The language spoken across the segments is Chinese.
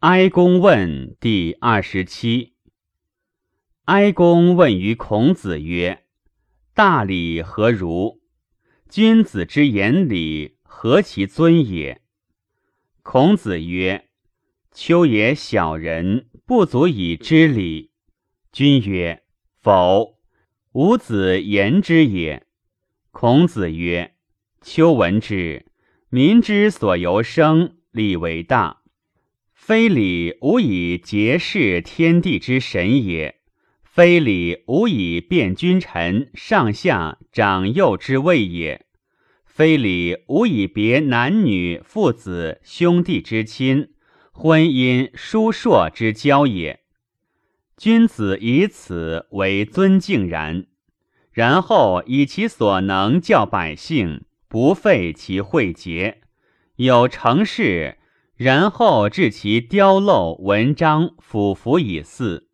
哀公问第二十七。哀公问于孔子曰：“大礼何如？君子之言礼，何其尊也？”孔子曰：“丘也小人，不足以知礼。”君曰：“否，吾子言之也。”孔子曰：“丘闻之，民之所由生，礼为大。非礼，无以结事天地之神也；非礼，无以辨君臣、上下、长幼之谓也；非礼，无以别男女、父子、兄弟之亲、婚姻、叔硕之交也。君子以此为尊敬然。”然后以其所能教百姓，不废其惠节，有成事，然后治其雕镂文章，俯服以祀，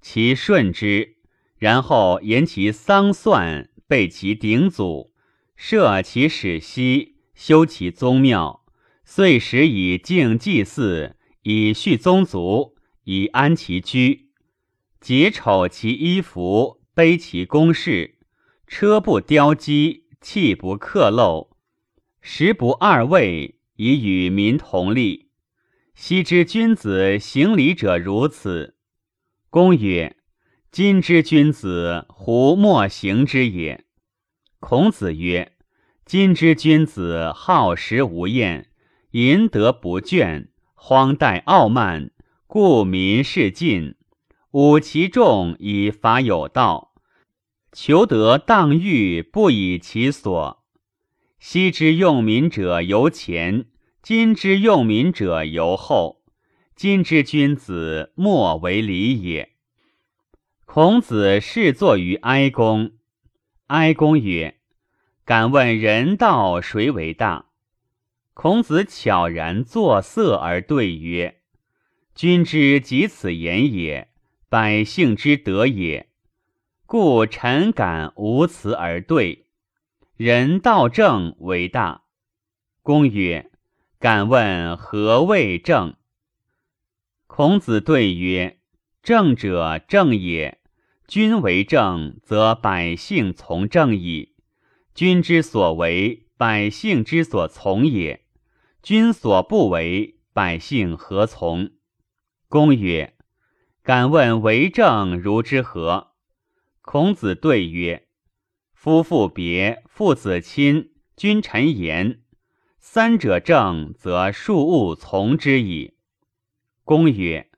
其顺之；然后言其丧算，备其鼎祖，设其始息，修其宗庙，遂时以敬祭祀，以续宗族，以安其居，结丑其衣服。卑其公事，车不雕机，器不刻镂，食不二味，以与民同利。昔之君子行礼者如此。公曰：“今之君子，胡莫行之也？”孔子曰：“今之君子好食无厌，淫德不倦，荒怠傲慢，故民事尽。侮其众以法有道。”求得当欲，不以其所。昔之用民者由前，今之用民者由后。今之君子，莫为礼也。孔子侍坐于哀公。哀公曰：“敢问人道谁为大？”孔子悄然作色而对曰：“君之及此言也，百姓之德也。”故臣敢无辞而对，人道正为大。公曰：“敢问何谓正？”孔子对曰：“正者正也。君为正，则百姓从正矣。君之所为，百姓之所从也。君所不为，百姓何从？”公曰：“敢问为政如之何？”孔子对曰：“夫妇别，父子亲，君臣言，三者正，则庶物从之矣。”公曰：“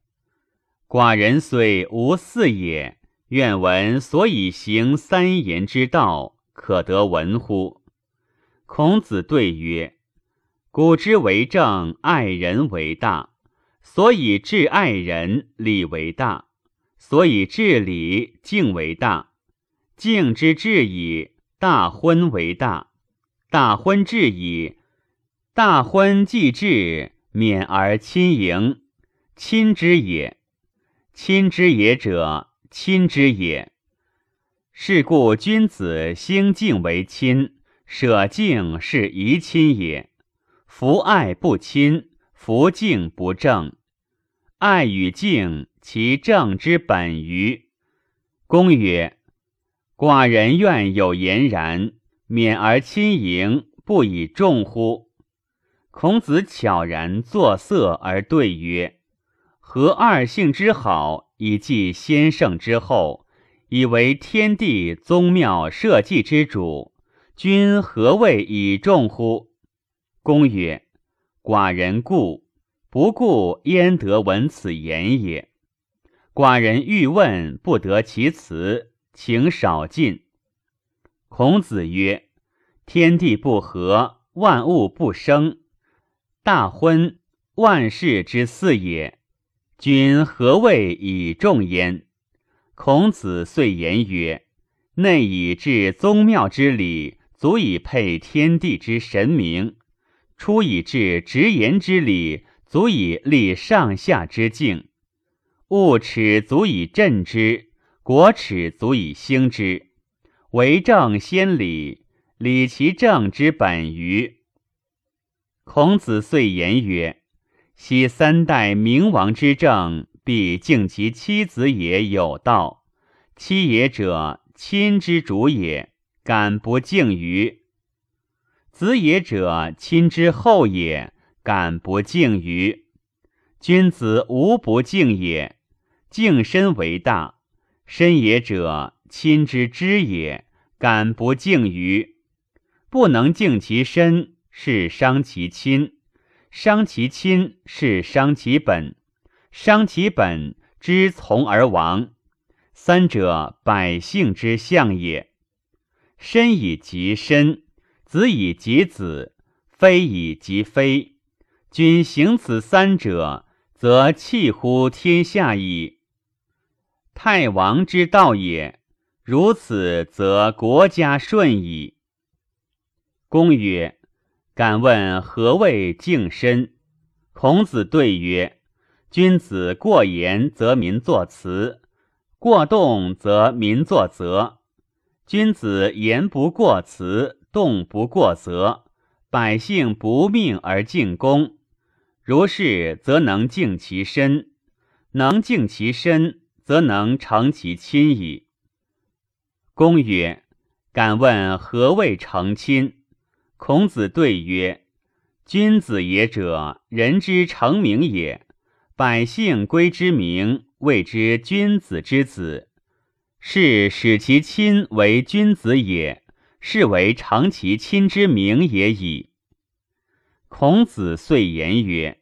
寡人虽无嗣也，愿闻所以行三言之道，可得闻乎？”孔子对曰：“古之为政，爱人为大，所以治爱人，礼为大。”所以治礼敬为大，敬之至矣，大婚为大，大婚至矣，大婚既至，免而亲迎，亲之也。亲之也者，亲之也。是故君子兴敬为亲，舍敬是宜亲也。夫爱不亲，夫敬不正。爱与敬。其正之本于公曰：“寡人愿有言然，免而亲迎，不以重乎？”孔子悄然作色而对曰：“何二姓之好，以继先圣之后，以为天地宗庙社稷之主？君何谓以重乎？”公曰：“寡人故，不顾焉得闻此言也？”寡人欲问，不得其辞，请少进。孔子曰：“天地不和，万物不生。大婚，万事之祀也。君何谓以重焉？”孔子遂言曰：“内以治宗庙之礼，足以配天地之神明；出以治直言之礼，足以立上下之敬。”物耻足以振之，国耻足以兴之。为政先礼，礼其政之本于。孔子遂言曰：“昔三代明王之政，必敬其妻子也有道。妻也者，亲之主也，敢不敬于？子也者，亲之后也，敢不敬于？君子无不敬也，敬身为大。身也者，亲之知也，敢不敬于？不能敬其身，是伤其亲；伤其亲，是伤其本；伤其本，之从而亡。三者，百姓之相也。身以及身，子以及子，非以及非。君行此三者，则弃乎天下矣。太王之道也。如此，则国家顺矣。公曰：“敢问何谓敬身？”孔子对曰：“君子过言，则民作辞；过动，则民作则。君子言不过辞，动不过则，百姓不命而敬公。如是，则能敬其身；能敬其身，则能成其亲矣。”公曰：“敢问何谓成亲？”孔子对曰：“君子也者，人之成名也。百姓归之名，谓之君子之子。是使其亲为君子也，是为成其亲之名也已。”孔子遂言曰：“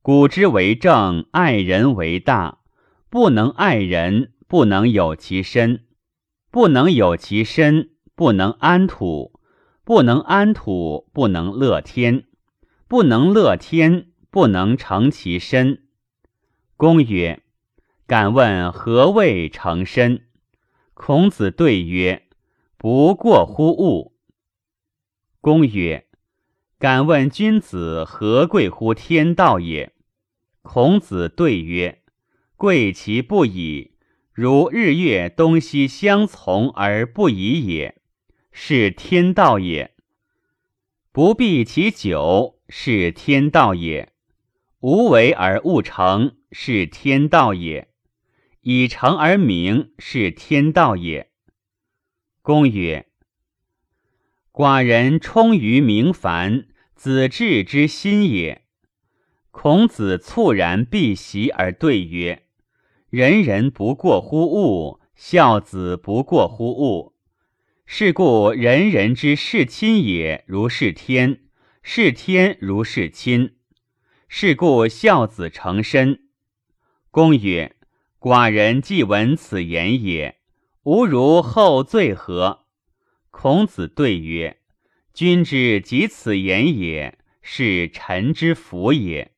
古之为政，爱人为大。不能爱人，不能有其身；不能有其身，不能安土。”不能安土，不能乐天；不能乐天，不能成其身。公曰：“敢问何谓成身？”孔子对曰：“不过乎物。”公曰：“敢问君子何贵乎天道也？”孔子对曰：“贵其不以，如日月东西相从而不已也。”是天道也，不避其久，是天道也；无为而物成，是天道也；以成而明，是天道也。公曰：“寡人充于明凡，子至之心也。”孔子猝然避席而对曰：“人人不过乎物，孝子不过乎物。”是故人人之视亲也，如视天；视天如视亲。是故孝子成身。公曰：“寡人既闻此言也，吾如后罪何？”孔子对曰：“君之及此言也，是臣之福也。”